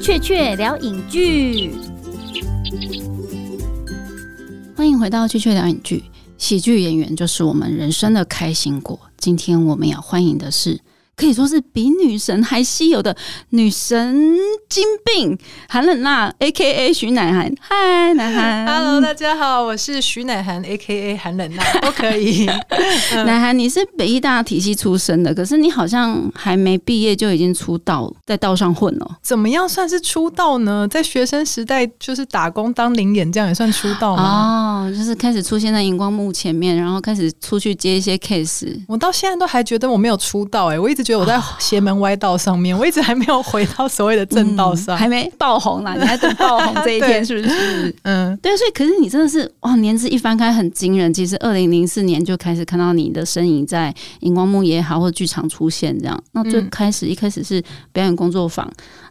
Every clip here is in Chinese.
雀雀聊影剧，欢迎回到雀雀聊影剧。喜剧演员就是我们人生的开心果。今天我们要欢迎的是。可以说是比女神还稀有的女神经病韩冷娜，A K A 徐乃涵。嗨，乃涵，Hello，大家好，我是徐乃涵，A K A 韩冷娜，都可以。乃涵，你是北艺大体系出身的，可是你好像还没毕业就已经出道，在道上混了。怎么样算是出道呢？在学生时代就是打工当零演，这样也算出道吗？哦，就是开始出现在荧光幕前面，然后开始出去接一些 case。我到现在都还觉得我没有出道，哎，我一直。觉得我在邪门歪道上面，我一直还没有回到所谓的正道上，还没爆红啦。你还等爆红这一天 是不是？嗯，对。所以，可是你真的是哇，年资一翻开很惊人。其实，二零零四年就开始看到你的身影在荧光幕也好，或者剧场出现这样。那最开始一开始是表演工作坊，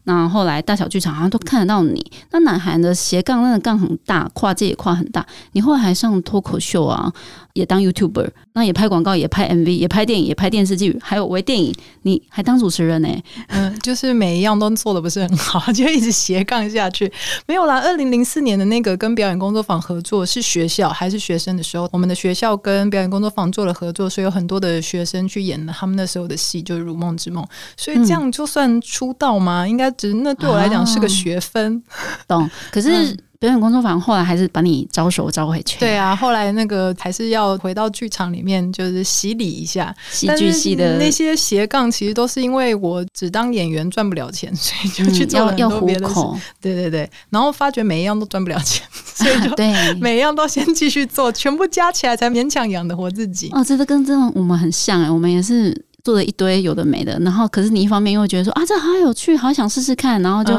那后来大小剧场好像都看得到你。那南韩的斜杠那个杠很大，跨界也跨很大。你后来还上脱口秀啊？也当 YouTuber，那也拍广告，也拍 MV，也拍电影，也拍电视剧，还有微电影，你还当主持人呢？嗯，就是每一样都做的不是很好，就一直斜杠下去。没有啦，二零零四年的那个跟表演工作坊合作是学校还是学生的时候，我们的学校跟表演工作坊做了合作，所以有很多的学生去演了他们那时候的戏，就是《如梦之梦》。所以这样就算出道吗？应该只那对我来讲是个学分。懂？可是。表演工作坊后来还是把你招手招回去。对啊，后来那个还是要回到剧场里面，就是洗礼一下。戏剧系的那些斜杠，其实都是因为我只当演员赚不了钱，所以就去做很多别的事。对对对，然后发觉每一样都赚不了钱，所以就对 每一样都先继续做，全部加起来才勉强养得活自己。哦，这个跟这种我们很像哎，我们也是做了一堆有的没的，然后可是你一方面又觉得说啊，这好有趣，好想试试看，然后就。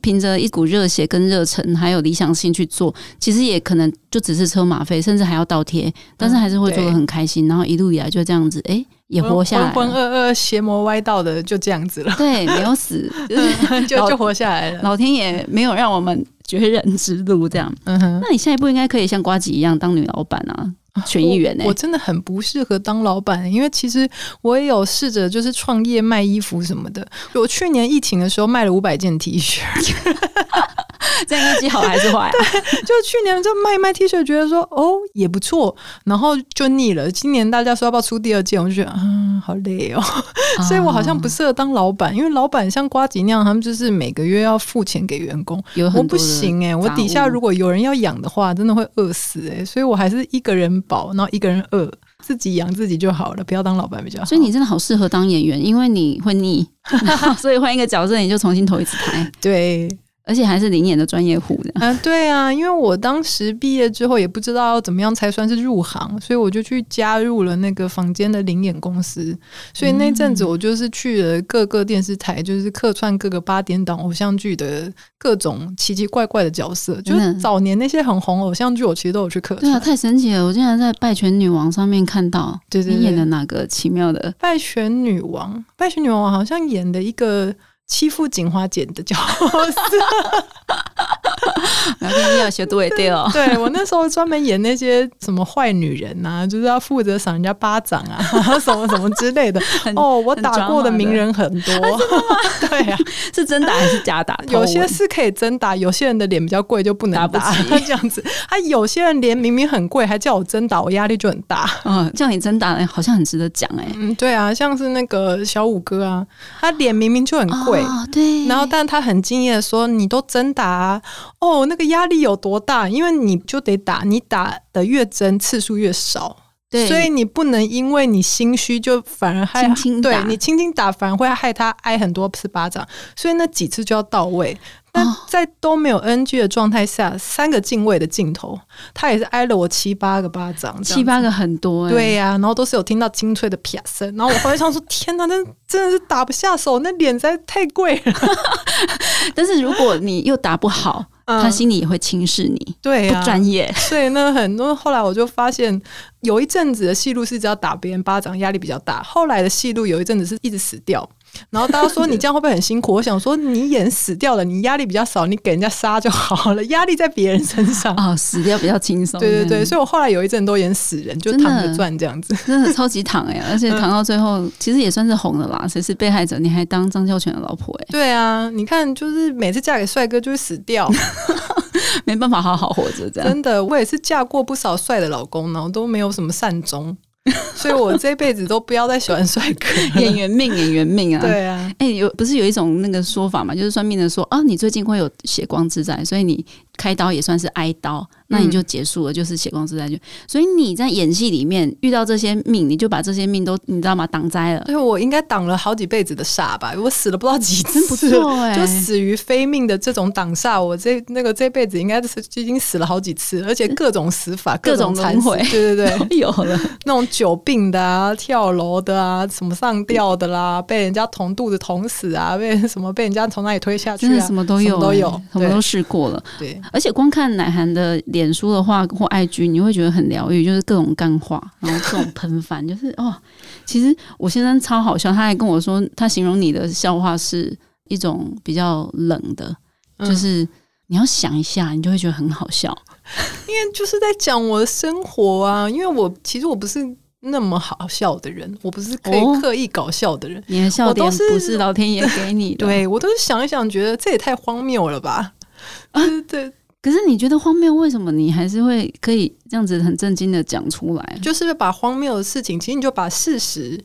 凭着一股热血跟热忱，还有理想性去做，其实也可能就只是车马费，甚至还要倒贴，但是还是会做的很开心。然后一路以来就这样子，哎，也活下来，浑浑噩噩、邪魔歪道的就这样子了。对，没有死，就就活下来了。老天爷没有让我们绝人之路这样。嗯哼，那你下一步应该可以像瓜吉一样当女老板啊。选议员呢？我真的很不适合当老板，因为其实我也有试着就是创业卖衣服什么的。我去年疫情的时候卖了五百件 T 恤。这样业绩好还是坏？对，就去年就卖卖 T 恤，觉得说哦也不错，然后就腻了。今年大家说要不要出第二件，我就觉得嗯好累哦，所以我好像不适合当老板，因为老板像瓜吉那样，他们就是每个月要付钱给员工，我不行哎，我底下如果有人要养的话，真的会饿死哎，所以我还是一个人饱，然后一个人饿，自己养自己就好了，不要当老板比较好。所以你真的好适合当演员，因为你会腻，所以换一个角色你就重新投一次胎。对。而且还是零演的专业户的啊，对啊，因为我当时毕业之后也不知道要怎么样才算是入行，所以我就去加入了那个房间的零演公司。所以那阵子我就是去了各个电视台，就是客串各个八点档偶像剧的各种奇奇怪怪的角色。就是早年那些很红偶像剧，我其实都有去客串。对啊，太神奇了！我竟然在《拜权女王》上面看到，对对，演的哪个奇妙的《拜权女王》？《拜权女王》好像演的一个。欺负锦花姐的角色，然 后你要学对对哦。对我那时候专门演那些什么坏女人呐，就是要负责赏人家巴掌啊，什么什么之类的。哦，我打过的名人很多，对呀，是真打还是假打？有些是可以真打，有些人的脸比较贵就不能打，这样子。他有些人脸明明很贵，还叫我真打，我压力就很大。嗯，叫你真打，好像很值得讲哎。嗯，对啊，像是那个小五哥啊，他脸明明就很贵。哦，对，然后但他很敬业的说：“你都真打哦，那个压力有多大？因为你就得打，你打的越真，次数越少，对，所以你不能因为你心虚就反而害，对你轻轻打反而会害他挨很多次巴掌，所以那几次就要到位。”那在都没有 NG 的状态下，三个镜位的镜头，他也是挨了我七八个巴掌，七八个很多，对呀，然后都是有听到清脆的啪声，然后我回来想说，天哪，那真的是打不下手，那脸实在太贵了。但是如果你又打不好，他心里也会轻视你，对，不专业。所以呢，很多后来我就发现，有一阵子的戏路是只要打别人巴掌压力比较大，后来的戏路有一阵子是一直死掉。然后大家说你这样会不会很辛苦？我想说你演死掉了，你压力比较少，你给人家杀就好了，压力在别人身上啊，死掉比较轻松。对对对，所以我后来有一阵都演死人，就躺着赚这样子，真的超级躺哎，而且躺到最后其实也算是红了啦。谁是被害者？你还当张孝全的老婆哎？对啊，你看就是每次嫁给帅哥就会死掉，没办法好好活着这样。真的，我也是嫁过不少帅的老公，然后都没有什么善终。所以我这辈子都不要再喜欢帅哥，演员命，演员命啊！对啊，哎，有不是有一种那个说法嘛？就是算命的说啊，你最近会有血光之灾，所以你。开刀也算是挨刀，那你就结束了，就是血光之灾。就所以你在演戏里面遇到这些命，你就把这些命都你知道吗？挡灾了。对，我应该挡了好几辈子的煞吧？我死了不知道几次，不错哎，就死于非命的这种挡煞，我这那个这辈子应该是已经死了好几次，而且各种死法，各种轮回，对对对，有了那种久病的啊，跳楼的啊，什么上吊的啦，被人家捅肚子捅死啊，被什么被人家从那里推下去啊，什么都有，都有，什么都试过了。对，而且光看奶。涵的脸书的话或 IG，你会觉得很疗愈，就是各种干话，然后各种喷饭，就是哦，其实我先生超好笑，他还跟我说，他形容你的笑话是一种比较冷的，就是你要想一下，你就会觉得很好笑，因为就是在讲我的生活啊。因为我其实我不是那么好笑的人，我不是可以刻意搞笑的人，你的笑点不是老天爷给你的，对我都是想一想，觉得这也太荒谬了吧？对对。可是你觉得荒谬，为什么你还是会可以这样子很震惊的讲出来？就是把荒谬的事情，其实你就把事实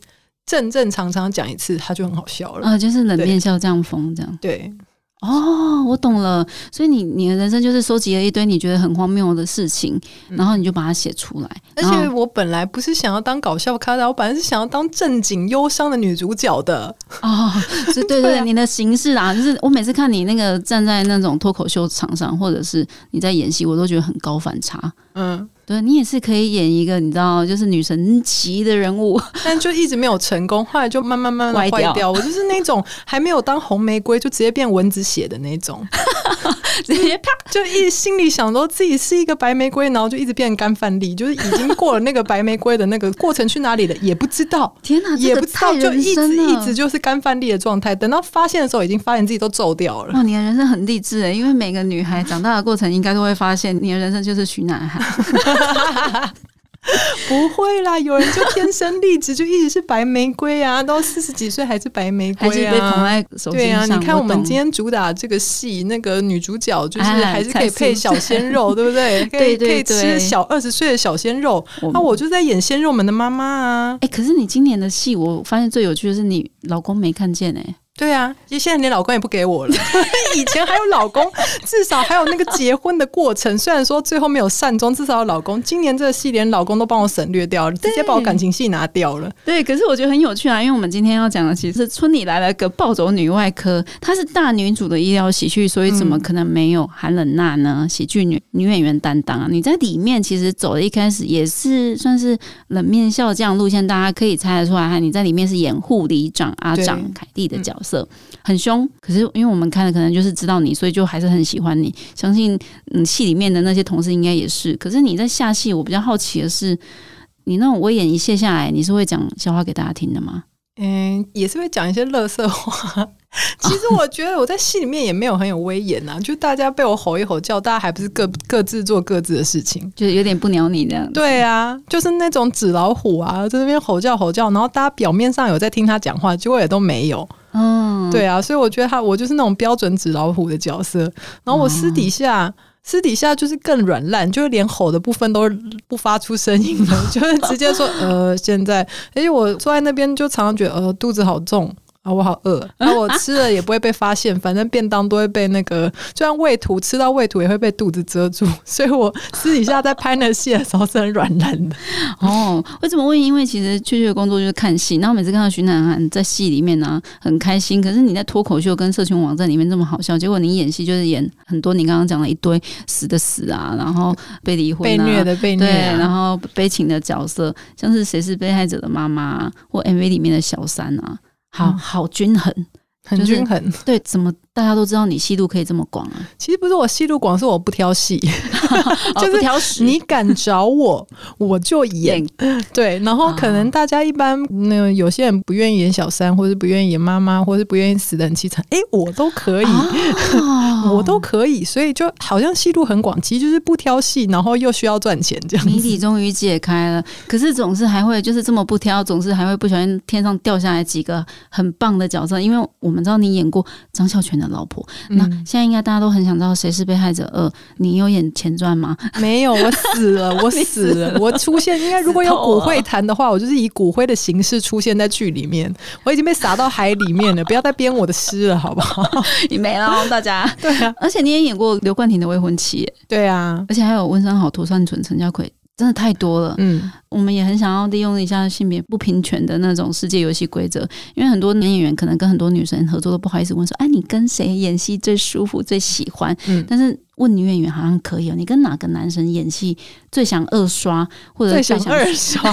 正正常常讲一次，它就很好笑了。啊，就是冷面笑这样疯这样。对。哦，我懂了。所以你你的人生就是收集了一堆你觉得很荒谬的事情，然后你就把它写出来。而且我本来不是想要当搞笑咖的，我本来是想要当正经忧伤的女主角的。哦，对对对，你的形式啊，就是我每次看你那个站在那种脱口秀场上，或者是你在演戏，我都觉得很高反差。嗯。对你也是可以演一个你知道就是女神级的人物，但就一直没有成功，后来就慢慢慢慢 坏掉。我就是那种还没有当红玫瑰就直接变蚊子血的那种，直接啪就一心里想说自己是一个白玫瑰，然后就一直变干饭粒，就是已经过了那个白玫瑰的那个过程去哪里了也不知道。天哪，也不知道就一直一直就是干饭粒的状态。等到发现的时候，已经发现自己都皱掉了。哇，你的人生很励志哎，因为每个女孩长大的过程应该都会发现，你的人生就是徐男孩。不会啦，有人就天生丽质，就一直是白玫瑰啊，到四十几岁还是白玫瑰啊，被捧在手对啊，你看我们今天主打这个戏，那个女主角就是还是可以配小鲜肉，对不对？可以可以吃小二十岁的小鲜肉。那我就在演鲜肉们的妈妈啊。哎，可是你今年的戏，我发现最有趣的是你老公没看见哎。对啊，现在连老公也不给我了。以前还有老公，至少还有那个结婚的过程。虽然说最后没有善终，至少有老公。今年这个戏连老公都帮我省略掉了，直接把我感情戏拿掉了。对，可是我觉得很有趣啊，因为我们今天要讲的其实是村里来了个暴走女外科，她是大女主的医疗喜剧，所以怎么可能没有韩冷娜呢？喜剧女女演员担当啊，你在里面其实走的一开始也是算是冷面笑匠路线，大家可以猜得出来哈。你在里面是演护理长阿长凯蒂的角色。色很凶，可是因为我们看的可能就是知道你，所以就还是很喜欢你。相信嗯，戏里面的那些同事应该也是。可是你在下戏，我比较好奇的是，你那种威严一卸下来，你是会讲笑话给大家听的吗？嗯，也是会讲一些乐色话。其实我觉得我在戏里面也没有很有威严呐，就大家被我吼一吼叫，大家还不是各各自做各自的事情，就是有点不鸟你这样。对啊，就是那种纸老虎啊，在那边吼叫吼叫，然后大家表面上有在听他讲话，结果也都没有。嗯，对啊，所以我觉得他我就是那种标准纸老虎的角色，然后我私底下私底下就是更软烂，就是连吼的部分都不发出声音了，就是直接说呃现在，而且我坐在那边就常常觉得呃肚子好重。啊，我好饿，那 我吃了也不会被发现，反正便当都会被那个，就算胃土吃到胃土也会被肚子遮住，所以我私底下在拍那戏的时候是很软烂的。哦，为什么问？因为其实确确的工作就是看戏，然后每次看到徐乃涵在戏里面呢，很开心。可是你在脱口秀跟社群网站里面这么好笑，结果你演戏就是演很多你刚刚讲了一堆死的死啊，然后被离婚、被虐的被虐，然后悲情的角色，像是谁是被害者的妈妈或 MV 里面的小三啊。好好均衡，很均衡。对，怎么大家都知道你戏路可以这么广啊？其实不是我戏路广，是我不挑戏，就是挑。你敢找我，我就演。对，然后可能大家一般那个有些人不愿意演小三，或者不愿意演妈妈，或者不愿意死的很凄惨，哎，我都可以，我都可以。所以就好像戏路很广，其实就是不挑戏，然后又需要赚钱这样。谜底终于解开了，可是总是还会就是这么不挑，总是还会不小心天上掉下来几个很棒的角色，因为我们知道你演过张孝全的老婆，那现在应该大家都很想知道谁是被害者二，你有演前传吗？没有，我死了，我死了，我出现应该如果有骨灰坛的话，我就是以骨灰的形式出现在剧里面，我已经被撒到海里面了，不要再编我的诗了，好不好？你没了，大家。对啊，而且你也演过刘冠廷的未婚妻，对啊，而且还有温山好、涂善存、陈家奎。真的太多了，嗯，我们也很想要利用一下性别不平权的那种世界游戏规则，因为很多男演员可能跟很多女生合作都不好意思问说，哎，你跟谁演戏最舒服、最喜欢？嗯，但是。问女演员好像可以哦，你跟哪个男生演戏最想二刷，或者最想二刷，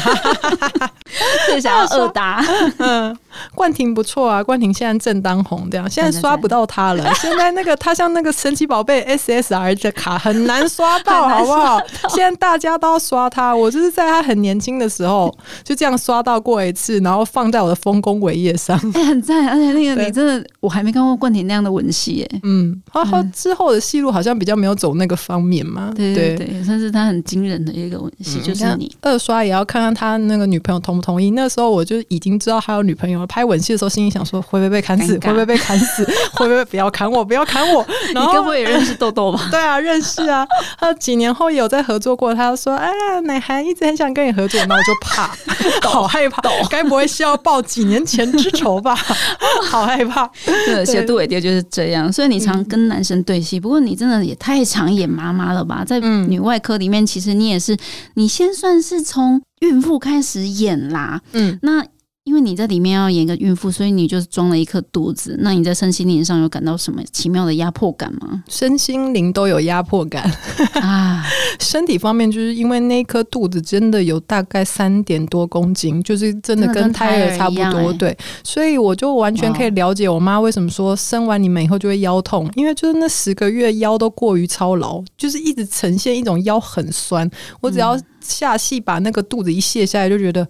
最想要二搭？嗯，冠廷不错啊，冠廷现在正当红，这样现在刷不到他了。现在那个他像那个神奇宝贝 SSR 的卡很难刷到，好不好？现在大家都要刷他，我就是在他很年轻的时候 就这样刷到过一次，然后放在我的丰功伟业上，哎，很赞。而且那个你真的，我还没看过冠廷那样的吻戏，哎，嗯，然后之后的戏路好像比较。没有走那个方面嘛？对对对，算是他很惊人的一个吻戏，就是你二刷也要看看他那个女朋友同不同意。那时候我就已经知道他有女朋友了。拍吻戏的时候，心里想说会不会被砍死？会不会被砍死？会不会 不要砍我？不要砍我！你该不会也认识豆豆吧？对啊，认识啊。他几年后有在合作过。他说：“哎呀，奶涵一直很想跟你合作。”那我就怕，好害怕，该不会是要报几年前之仇吧？好害怕。对，写杜伟爹就是这样。所以你常跟男生对戏，不过你真的也太常演妈妈了吧？在女外科里面，其实你也是，你先算是从孕妇开始演啦。嗯，那。因为你在里面要演一个孕妇，所以你就是装了一颗肚子。那你在身心灵上有感到什么奇妙的压迫感吗？身心灵都有压迫感啊！身体方面，就是因为那颗肚子真的有大概三点多公斤，就是真的跟胎儿差不多。对，所以我就完全可以了解我妈为什么说生完你们以后就会腰痛，因为就是那十个月腰都过于操劳，就是一直呈现一种腰很酸。我只要下戏把那个肚子一卸下来，就觉得。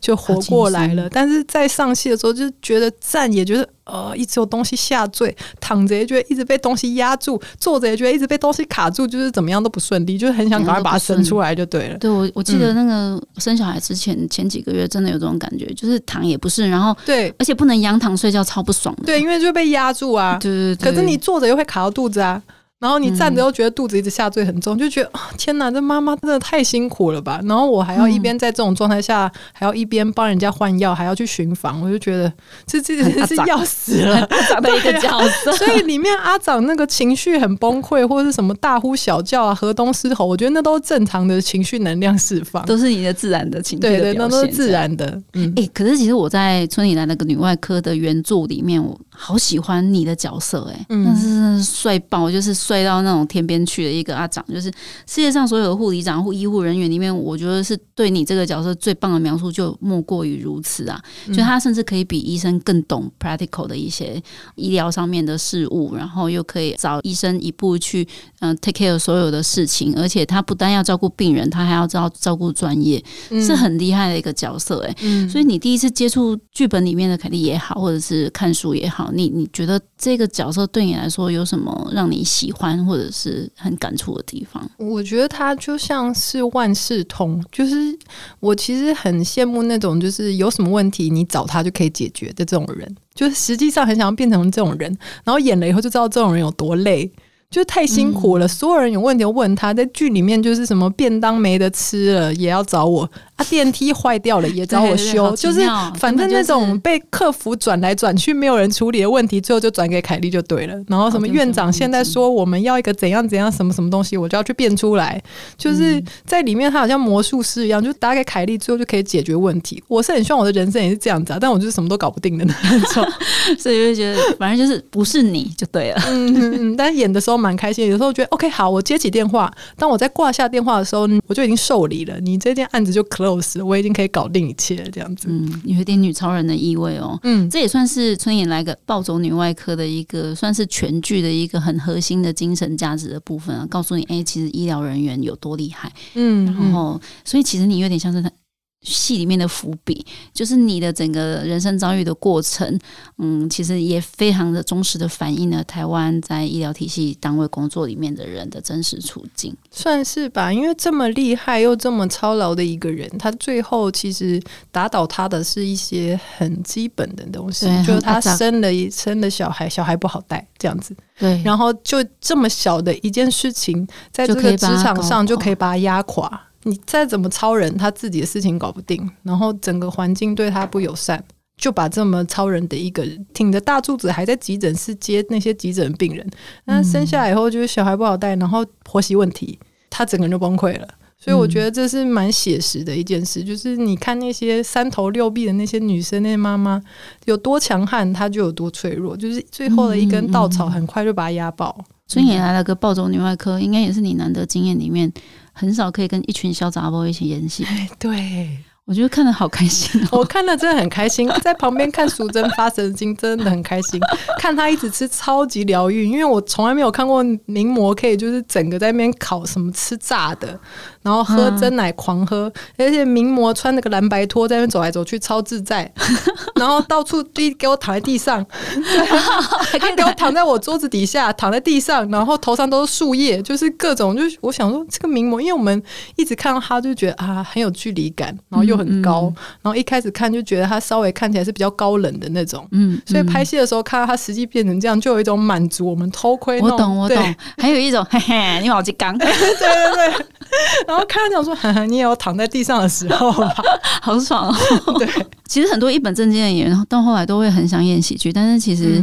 就活过来了，但是在上戏的时候就觉得站也觉得呃一直有东西下坠，躺着也觉得一直被东西压住，坐着也觉得一直被东西卡住，就是怎么样都不顺利，就是很想赶快把它生出来就对了。对我我记得那个生小孩之前前几个月真的有这种感觉，就是躺也不是，然后对，而且不能仰躺睡觉，超不爽的。对，因为就被压住啊。对对对。可是你坐着又会卡到肚子啊。然后你站着又觉得肚子一直下坠很重，就觉得天哪，这妈妈真的太辛苦了吧！然后我还要一边在这种状态下，还要一边帮人家换药，还要去巡房，我就觉得这这是要死了，长的一个角色。所以里面阿长那个情绪很崩溃，或者是什么大呼小叫啊、河东狮吼，我觉得那都是正常的情绪能量释放，都是你的自然的情绪。对对，那都是自然的。嗯，哎，可是其实我在村里来那个女外科的原著里面，我好喜欢你的角色，哎，那是帅爆，就是帅到那种天。边去的一个阿长，就是世界上所有的护理长或医护人员里面，我觉得是对你这个角色最棒的描述，就莫过于如此啊！就他甚至可以比医生更懂 practical 的一些医疗上面的事物，然后又可以找医生一步去嗯 take care 所有的事情，而且他不但要照顾病人，他还要照照顾专业，是很厉害的一个角色哎。所以你第一次接触剧本里面的凯莉也好，或者是看书也好，你你觉得这个角色对你来说有什么让你喜欢，或者是？很感触的地方，我觉得他就像是万事通，就是我其实很羡慕那种，就是有什么问题你找他就可以解决的这种人，就是实际上很想要变成这种人，然后演了以后就知道这种人有多累。就太辛苦了，所有人有问题问他，在剧里面就是什么便当没得吃了也要找我啊，电梯坏掉了也找我修，就是反正那种被客服转来转去没有人处理的问题，最后就转给凯莉就对了。然后什么院长现在说我们要一个怎样怎样什么什么东西，我就要去变出来，就是在里面他好像魔术师一样，就打给凯莉，最后就可以解决问题。我是很希望我的人生也是这样子，啊，但我就是什么都搞不定的那种，所以就觉得反正就是不是你就对了。嗯嗯嗯，但演的时候。蛮开心，有时候觉得 OK 好，我接起电话。当我在挂下电话的时候，我就已经受理了，你这件案子就 close。我已经可以搞定一切这样子。嗯，有一点女超人的意味哦。嗯，这也算是春野来个暴走女外科的一个，算是全剧的一个很核心的精神价值的部分啊。告诉你，哎，其实医疗人员有多厉害。嗯，然后，所以其实你有点像是他。戏里面的伏笔，就是你的整个人生遭遇的过程，嗯，其实也非常的忠实的反映了台湾在医疗体系单位工作里面的人的真实处境，算是吧。因为这么厉害又这么操劳的一个人，他最后其实打倒他的是一些很基本的东西，就是他生了一生的小孩，小孩不好带这样子，对，然后就这么小的一件事情，在这个职场上就可以把他压垮。你再怎么超人，他自己的事情搞不定，然后整个环境对他不友善，就把这么超人的一个挺着大柱子还在急诊室接那些急诊病人，那生下来以后就是小孩不好带，然后婆媳问题，他整个人就崩溃了。所以我觉得这是蛮写实的一件事，就是你看那些三头六臂的那些女生、那些妈妈有多强悍，她就有多脆弱，就是最后的一根稻草，很快就把她压爆。所以也来了个暴走女外科，应该也是你难得经验里面。很少可以跟一群小杂包一起演戏，对。我觉得看的好开心，我看了真的很开心，在旁边看淑珍发神经真的很开心，看她一直吃超级疗愈，因为我从来没有看过名模可以就是整个在那边烤什么吃炸的。然后喝真奶狂喝，而且名模穿那个蓝白拖在那边走来走去超自在，然后到处地给我躺在地上，他给我躺在我桌子底下，躺在地上，然后头上都是树叶，就是各种，就是我想说这个名模，因为我们一直看到他就觉得啊很有距离感，然后又很高，然后一开始看就觉得他稍微看起来是比较高冷的那种，嗯，所以拍戏的时候看到他实际变成这样，就有一种满足我们偷窥，我懂我懂，还有一种嘿嘿，你好鸡刚，对 对对。然后看到讲说，你也有躺在地上的时候，好爽哦。对，其实很多一本正经的演员到后来都会很想演喜剧，但是其实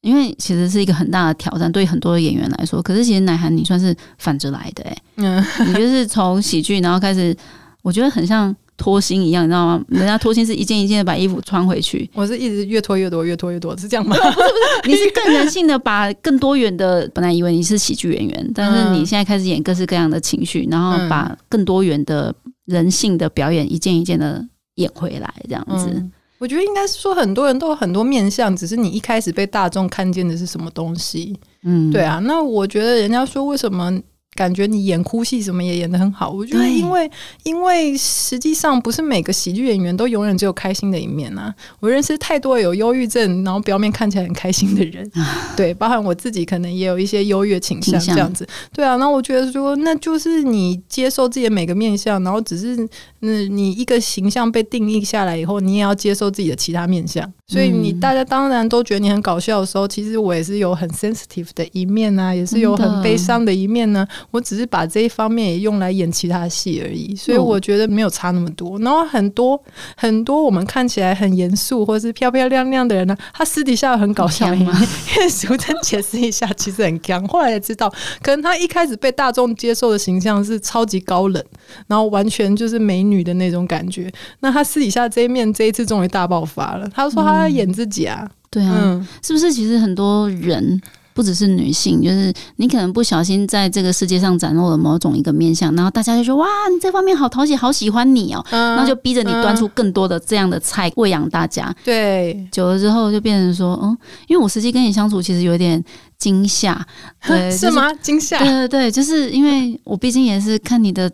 因为其实是一个很大的挑战，对很多的演员来说。可是其实奶涵你算是反着来的，哎，嗯，你就是从喜剧然后开始，我觉得很像。脱星一样，你知道吗？人家脱星是一件一件的把衣服穿回去，我是一直越脱越多，越脱越多，是这样吗？你是更人性的，把更多元的。本来以为你是喜剧演员，但是你现在开始演各式各样的情绪，然后把更多元的人性的表演一件一件的演回来，这样子。我觉得应该是说，很多人都有很多面相，只是你一开始被大众看见的是什么东西。嗯，对啊。那我觉得人家说为什么？感觉你演哭戏什么也演的很好，我觉得因为因为实际上不是每个喜剧演员都永远只有开心的一面啊。我认识太多有忧郁症，然后表面看起来很开心的人，对，包含我自己可能也有一些优越倾向这样子。对啊，那我觉得说那就是你接受自己的每个面相，然后只是嗯你一个形象被定义下来以后，你也要接受自己的其他面相。所以你大家当然都觉得你很搞笑的时候，其实我也是有很 sensitive 的一面啊，也是有很悲伤的一面呢。我只是把这一方面也用来演其他戏而已，所以我觉得没有差那么多。然后很多很多我们看起来很严肃或者是漂漂亮亮的人呢，他私底下很搞笑吗？因为淑珍解释一下，其实很刚。后来才知道，可能他一开始被大众接受的形象是超级高冷，然后完全就是美女的那种感觉。那他私底下这一面，这一次终于大爆发了。他说他在演自己啊，对啊，是不是？其实很多人。不只是女性，就是你可能不小心在这个世界上展露了某种一个面相，然后大家就说哇，你这方面好讨喜，好喜欢你哦，那就逼着你端出更多的这样的菜喂养大家。对，久了之后就变成说，嗯，因为我实际跟你相处，其实有点。惊吓，对，是吗？惊吓，对对对，就是因为我毕竟也是看你的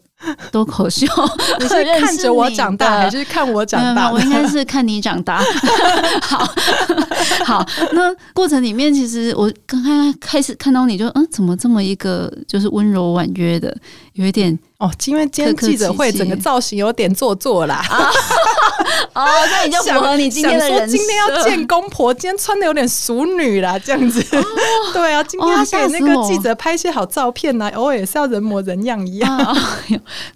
脱口秀，你是 看着我长大，还是看我长大？我应该是看你长大。好好，那过程里面，其实我刚刚开始看到你就，嗯，怎么这么一个就是温柔婉约的，有一点。哦，因为今天记者会整个造型有点做作啦。哦，那你就符合你今天的人今天要见公婆，今天穿的有点熟女啦，这样子。对啊，今天要给那个记者拍一些好照片呐，偶尔也是要人模人样一样。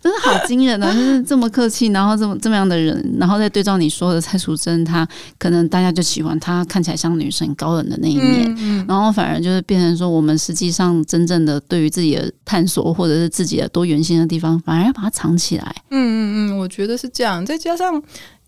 真的好惊人啊！就是这么客气，然后这么这么样的人，然后再对照你说的蔡淑珍，她可能大家就喜欢她看起来像女生高冷的那一面，然后反而就是变成说，我们实际上真正的对于自己的探索，或者是自己的多元性的地方，反而要把它藏起来。嗯嗯嗯，我觉得是这样。再加上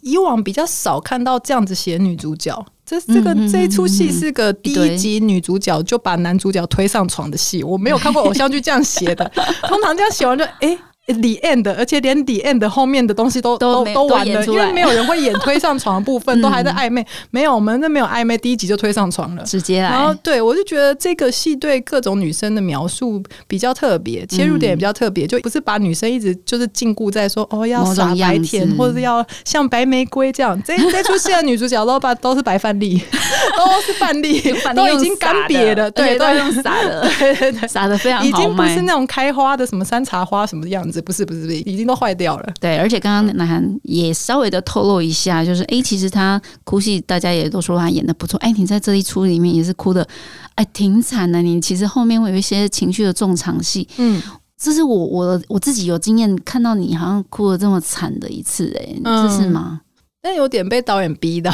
以往比较少看到这样子写女主角，这这个这一出戏是个第一集女主角就把男主角推上床的戏，我没有看过偶像剧这样写的。通常这样写完就哎。李 end，而且连李 end 后面的东西都都都完了，因为没有人会演推上床的部分，都还在暧昧。没有，我们那没有暧昧，第一集就推上床了，直接来。然后对我就觉得这个戏对各种女生的描述比较特别，切入点也比较特别，就不是把女生一直就是禁锢在说哦要傻白甜，或者是要像白玫瑰这样。这这出戏的女主角都把都是白范例，都是范例，都已经干瘪了，对，都用傻的，对对对，傻的非常好，已经不是那种开花的什么山茶花什么的样子，不是不是不是，已经都坏掉了。对，而且刚刚南韩也稍微的透露一下，就是哎，其实他哭戏大家也都说他演的不错。哎，你在这一出里面也是哭的，哎，挺惨的。你其实后面会有一些情绪的重场戏，嗯，这是我我我自己有经验看到你好像哭的这么惨的一次，哎，这是吗？但有点被导演逼的，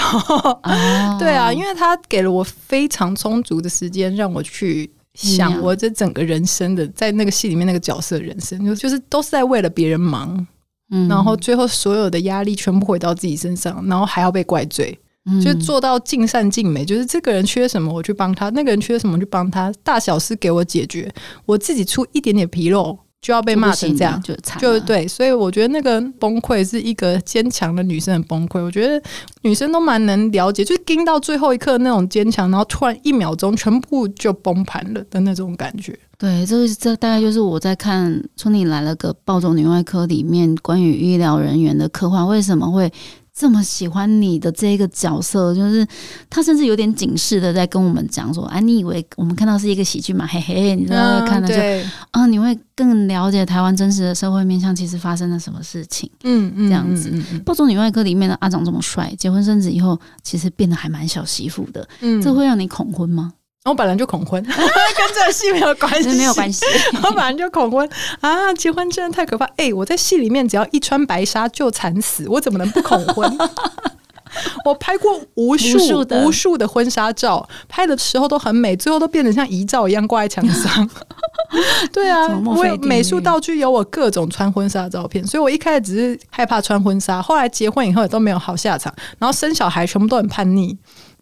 对啊，因为他给了我非常充足的时间让我去。想我这整个人生的，在那个戏里面那个角色人生，就就是都是在为了别人忙，嗯，然后最后所有的压力全部回到自己身上，然后还要被怪罪，就做到尽善尽美，就是这个人缺什么我去帮他，那个人缺什么去帮他，大小事给我解决，我自己出一点点纰漏。就要被骂成这样，就就对，所以我觉得那个崩溃是一个坚强的女生的崩溃。我觉得女生都蛮能了解，就盯到最后一刻那种坚强，然后突然一秒钟全部就崩盘了的那种感觉。对，这个这大概就是我在看《春丽来了个暴走女外科》里面关于医疗人员的刻画，为什么会？这么喜欢你的这个角色，就是他甚至有点警示的在跟我们讲说：“啊，你以为我们看到是一个喜剧嘛？嘿嘿，你知道看的就啊，你会更了解台湾真实的社会面向，其实发生了什么事情。”嗯嗯，这样子。《暴走女外科》里面的阿长这么帅，结婚生子以后，其实变得还蛮小媳妇的。嗯，这会让你恐婚吗？我本来就恐婚，跟这个戏没有关系，没有关系。我本来就恐婚啊，结婚真的太可怕。哎，我在戏里面只要一穿白纱就惨死，我怎么能不恐婚？我拍过无数无数的婚纱照，拍的时候都很美，最后都变得像遗照一样挂在墙上。对啊，我美术道具有我各种穿婚纱的照片，所以我一开始只是害怕穿婚纱，后来结婚以后也都没有好下场，然后生小孩全部都很叛逆。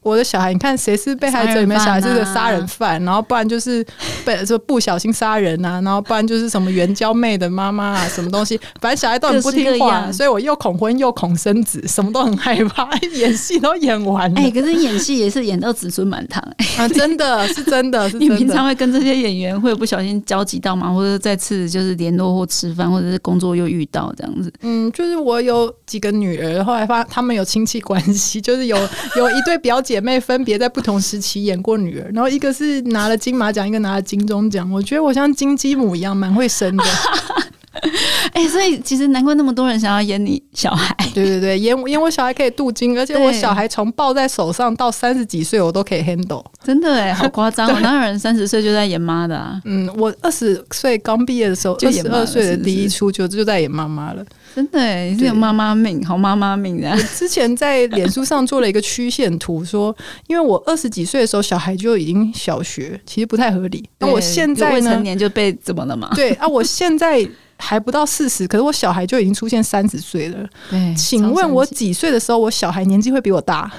我的小孩，你看谁是被害者？里面小孩是个杀人犯，然后不然就是被说不小心杀人啊，然后不然就是什么援交妹的妈妈啊，什么东西，反正小孩都很不听话，所以我又恐婚又恐生子，什么都很害怕，演戏都演完了。哎，可是演戏也是演到子孙满堂啊，真的 是真的。你平常会跟这些演员会不小心交集到吗？或者再次就是联络或吃饭，或者是工作又遇到这样子？嗯，就是我有几个女儿，后来发他们有亲戚关系，就是有有一对表姐。姐妹分别在不同时期演过女儿，然后一个是拿了金马奖，一个拿了金钟奖。我觉得我像金鸡母一样，蛮会生的。哎，所以其实难怪那么多人想要演你小孩。对对对，演演我小孩可以镀金，而且我小孩从抱在手上到三十几岁，我都可以 handle。真的哎，好夸张！哪有人三十岁就在演妈的啊？嗯，我二十岁刚毕业的时候，二十二岁的第一出就就在演妈妈了。真的你，是有妈妈命，好妈妈命的。之前在脸书上做了一个曲线图，说 因为我二十几岁的时候小孩就已经小学，其实不太合理。那我现在未成年就被怎么了嘛？对啊，我现在。还不到四十，可是我小孩就已经出现三十岁了。对，请问我几岁的时候，我小孩年纪会比我大？好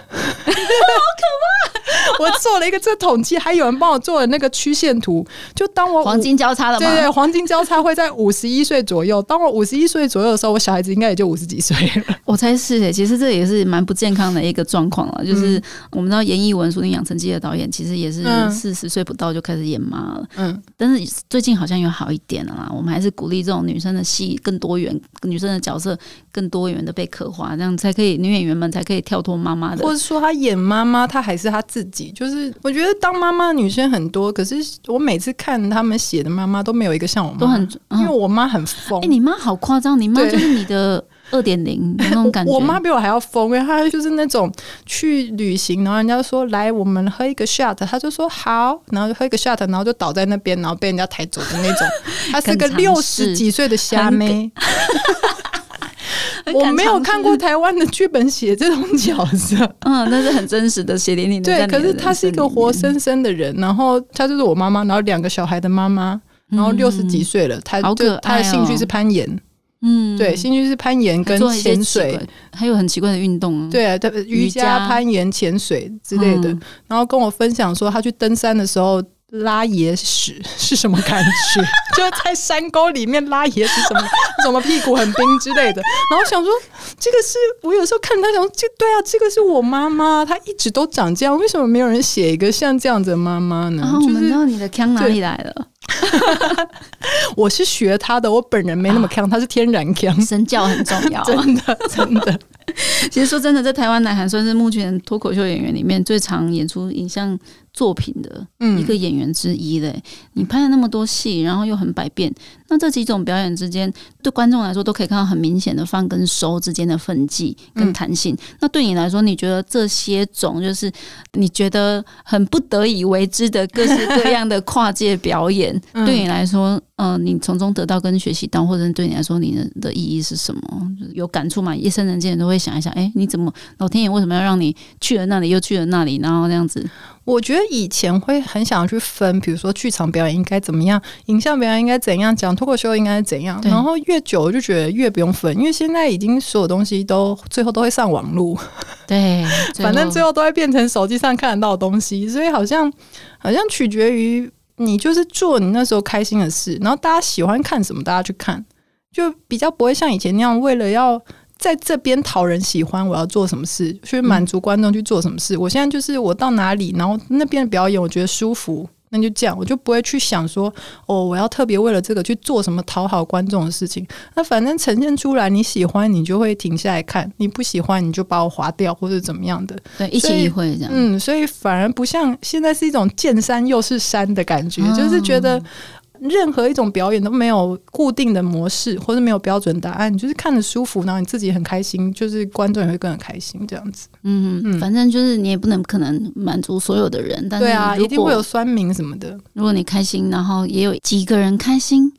可怕！我做了一个这统计，还有人帮我做了那个曲线图。就当我黄金交叉了，对对，黄金交叉会在五十一岁左右。当我五十一岁左右的时候，我小孩子应该也就五十几岁了。我猜是诶，其实这也是蛮不健康的一个状况了。就是我们知道严艺文、《书定养成记》的导演，其实也是四十岁不到就开始演妈了。嗯，但是最近好像有好一点了啦。我们还是鼓励这种女生的戏更多元，女生的角色更多元的被刻画，这样才可以女演员们才可以跳脱妈妈的，或者说她演妈妈，她还是她自己。就是我觉得当妈妈的女生很多，可是我每次看他们写的妈妈都没有一个像我妈，都很因为我妈很疯。哎，你妈好夸张，你妈就是你的二点零那种感觉。我妈比我还要疯，因为她就是那种去旅行，然后人家说来我们喝一个 shot，她就说好，然后就喝一个 shot，然后就倒在那边，然后被人家抬走的那种。她是个六十几岁的虾妹。我没有看过台湾的剧本写这种角色，嗯，那是很真实的血淋淋的。对，可是她是一个活生生的人，然后她就是我妈妈，然后两个小孩的妈妈，然后六十几岁了，她就她的兴趣是攀岩，嗯，对，兴趣是攀岩跟潜水，还有很奇怪的运动，啊对啊，瑜伽、攀岩、潜水之类的。然后跟我分享说，他去登山的时候。拉野屎 是什么感觉？就在山沟里面拉野屎，什么 什么屁股很冰之类的。然后想说，这个是我有时候看他想，这对啊，这个是我妈妈，她一直都长这样，为什么没有人写一个像这样子的妈妈呢？然后我们知道你的腔哪里来了。我是学他的，我本人没那么强，他是天然强。身教很重要，真的真的。其实说真的，在台湾，南韩算是目前脱口秀演员里面最常演出影像。作品的一个演员之一嘞，你拍了那么多戏，然后又很百变，那这几种表演之间，对观众来说都可以看到很明显的放跟收之间的分际跟弹性。那对你来说，你觉得这些种就是你觉得很不得已为之的各式各样的跨界表演，对你来说，嗯，你从中得到跟学习到，或者对你来说，你的的意义是什么？有感触吗？夜深人静都会想一想，哎，你怎么老天爷为什么要让你去了那里，又去了那里，然后这样子？我觉得以前会很想要去分，比如说剧场表演应该怎么样，影像表演应该怎样，讲脱口秀应该是怎样。然后越久我就觉得越不用分，因为现在已经所有东西都最后都会上网络，对，反正最后都会变成手机上看得到的东西，所以好像好像取决于你就是做你那时候开心的事，然后大家喜欢看什么，大家去看，就比较不会像以前那样为了要。在这边讨人喜欢，我要做什么事去满足观众去做什么事？我现在就是我到哪里，然后那边的表演我觉得舒服，那就这样，我就不会去想说哦，我要特别为了这个去做什么讨好观众的事情。那反正呈现出来你喜欢，你就会停下来看；你不喜欢，你就把我划掉或者怎么样的。对，一起一会这样。嗯，所以反而不像现在是一种见山又是山的感觉，就是觉得。任何一种表演都没有固定的模式，或者没有标准答案，就是看着舒服，然后你自己很开心，就是观众也会更开心，这样子。嗯嗯，反正就是你也不能可能满足所有的人，但是对啊，一定会有酸民什么的。如果你开心，然后也有几个人开心。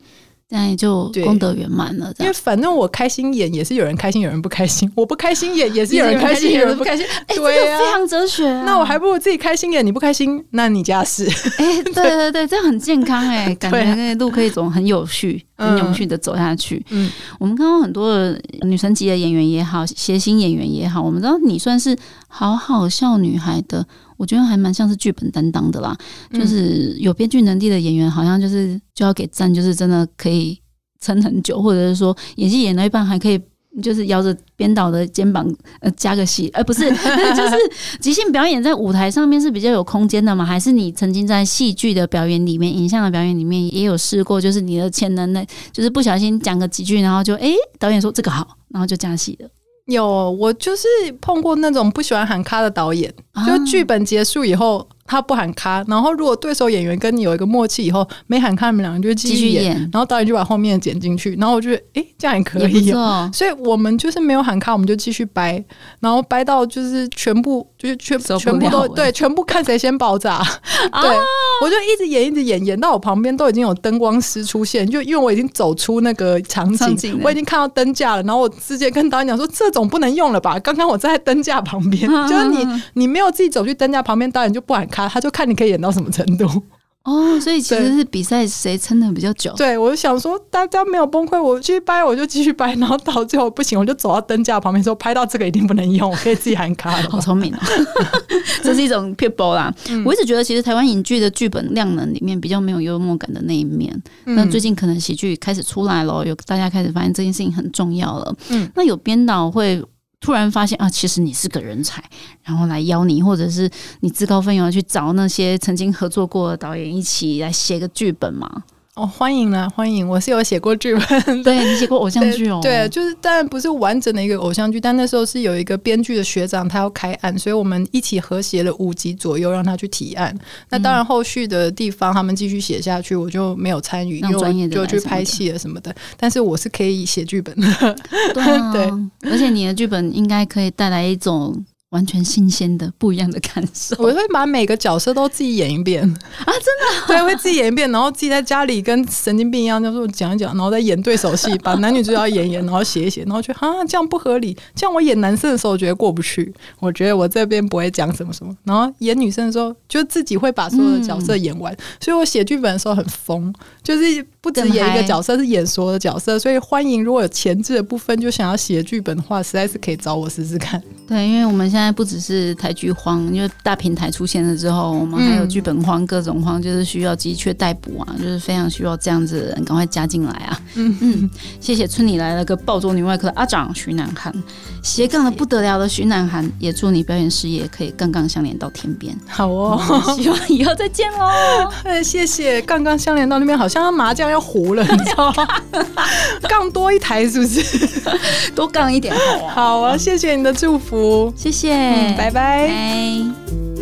这样就功德圆满了。因为反正我开心演 也是有人开心，有人不开心；我不开心演也是有人开心，有人不开心。对啊，非常哲学。那我还不如自己开心演，你不开心，那你家事。哎，对对对，这样很健康哎，感觉那路可以走很有序、很有序的走下去。嗯，我们看到很多的女神级的演员也好，谐星演员也好，我们知道你算是好好笑女孩的。我觉得还蛮像是剧本担当的啦，就是有编剧能力的演员，好像就是就要给赞，就是真的可以撑很久，或者是说演戏演到一半还可以，就是摇着编导的肩膀呃加个戏，而不是 就是即兴表演在舞台上面是比较有空间的嘛？还是你曾经在戏剧的表演里面、影像的表演里面也有试过，就是你的潜能呢，就是不小心讲个几句，然后就哎导演说这个好，然后就加戏了。有，我就是碰过那种不喜欢喊卡的导演，就剧本结束以后。他不喊卡，然后如果对手演员跟你有一个默契，以后没喊卡，你们两个就继续演，然后导演就把后面剪进去，然后我觉得，哎，这样也可以，所以我们就是没有喊卡，我们就继续掰，然后掰到就是全部就是全全部都对，全部看谁先爆炸，对，我就一直演一直演，演到我旁边都已经有灯光师出现，就因为我已经走出那个场景，我已经看到灯架了，然后我直接跟导演讲说，这种不能用了吧？刚刚我在灯架旁边，就是你你没有自己走去灯架旁边，导演就不敢看他就看你可以演到什么程度哦，所以其实是比赛谁撑的比较久。对，我就想说大家没有崩溃，我继续掰，我就继续掰，然后到最后不行，我就走到灯架旁边说拍到这个一定不能用，我可以自己喊卡了。好聪明哦，这是一种 people 啦。我一直觉得其实台湾影剧的剧本量能里面比较没有幽默感的那一面，那最近可能喜剧开始出来了，有大家开始发现这件事情很重要了。嗯，那有编导会。突然发现啊，其实你是个人才，然后来邀你，或者是你自告奋勇去找那些曾经合作过的导演一起来写个剧本嘛。哦，欢迎啦，欢迎！我是有写过剧本，对你写过偶像剧哦。对，就是当然不是完整的一个偶像剧，但那时候是有一个编剧的学长，他要开案，所以我们一起和谐了五集左右，让他去提案。那当然后续的地方他们继续写下去，我就没有参与，因为就去拍戏了什么的。但是我是可以写剧本的，对 对，而且你的剧本应该可以带来一种。完全新鲜的、不一样的感受。我会把每个角色都自己演一遍啊！真的，对，会自己演一遍，然后自己在家里跟神经病一样，就是讲一讲，然后再演对手戏，把男女主角演演，然后写一写，然后觉得啊，这样不合理。这样我演男生的时候，觉得过不去。我觉得我这边不会讲什么什么，然后演女生的时候，就自己会把所有的角色演完。所以我写剧本的时候很疯，就是不止演一个角色，是演所有的角色。所以欢迎，如果有前置的部分就想要写剧本的话，实在是可以找我试试看。对，因为我们现在。在不只是台剧荒，因为大平台出现了之后，我们还有剧本荒、各种荒，就是需要急缺逮捕啊，就是非常需要这样子的人赶快加进来啊。嗯嗯，谢谢村里来了个暴走女外科的阿长徐南涵，斜杠的不得了的徐南涵，也祝你表演事业可以杠杠相连到天边。好哦，希望以后再见喽。哎，谢谢，杠杠相连到那边好像麻将要糊了，你知道吗？杠多一台是不是？多杠一点好啊。好啊，谢谢你的祝福，谢谢，拜拜。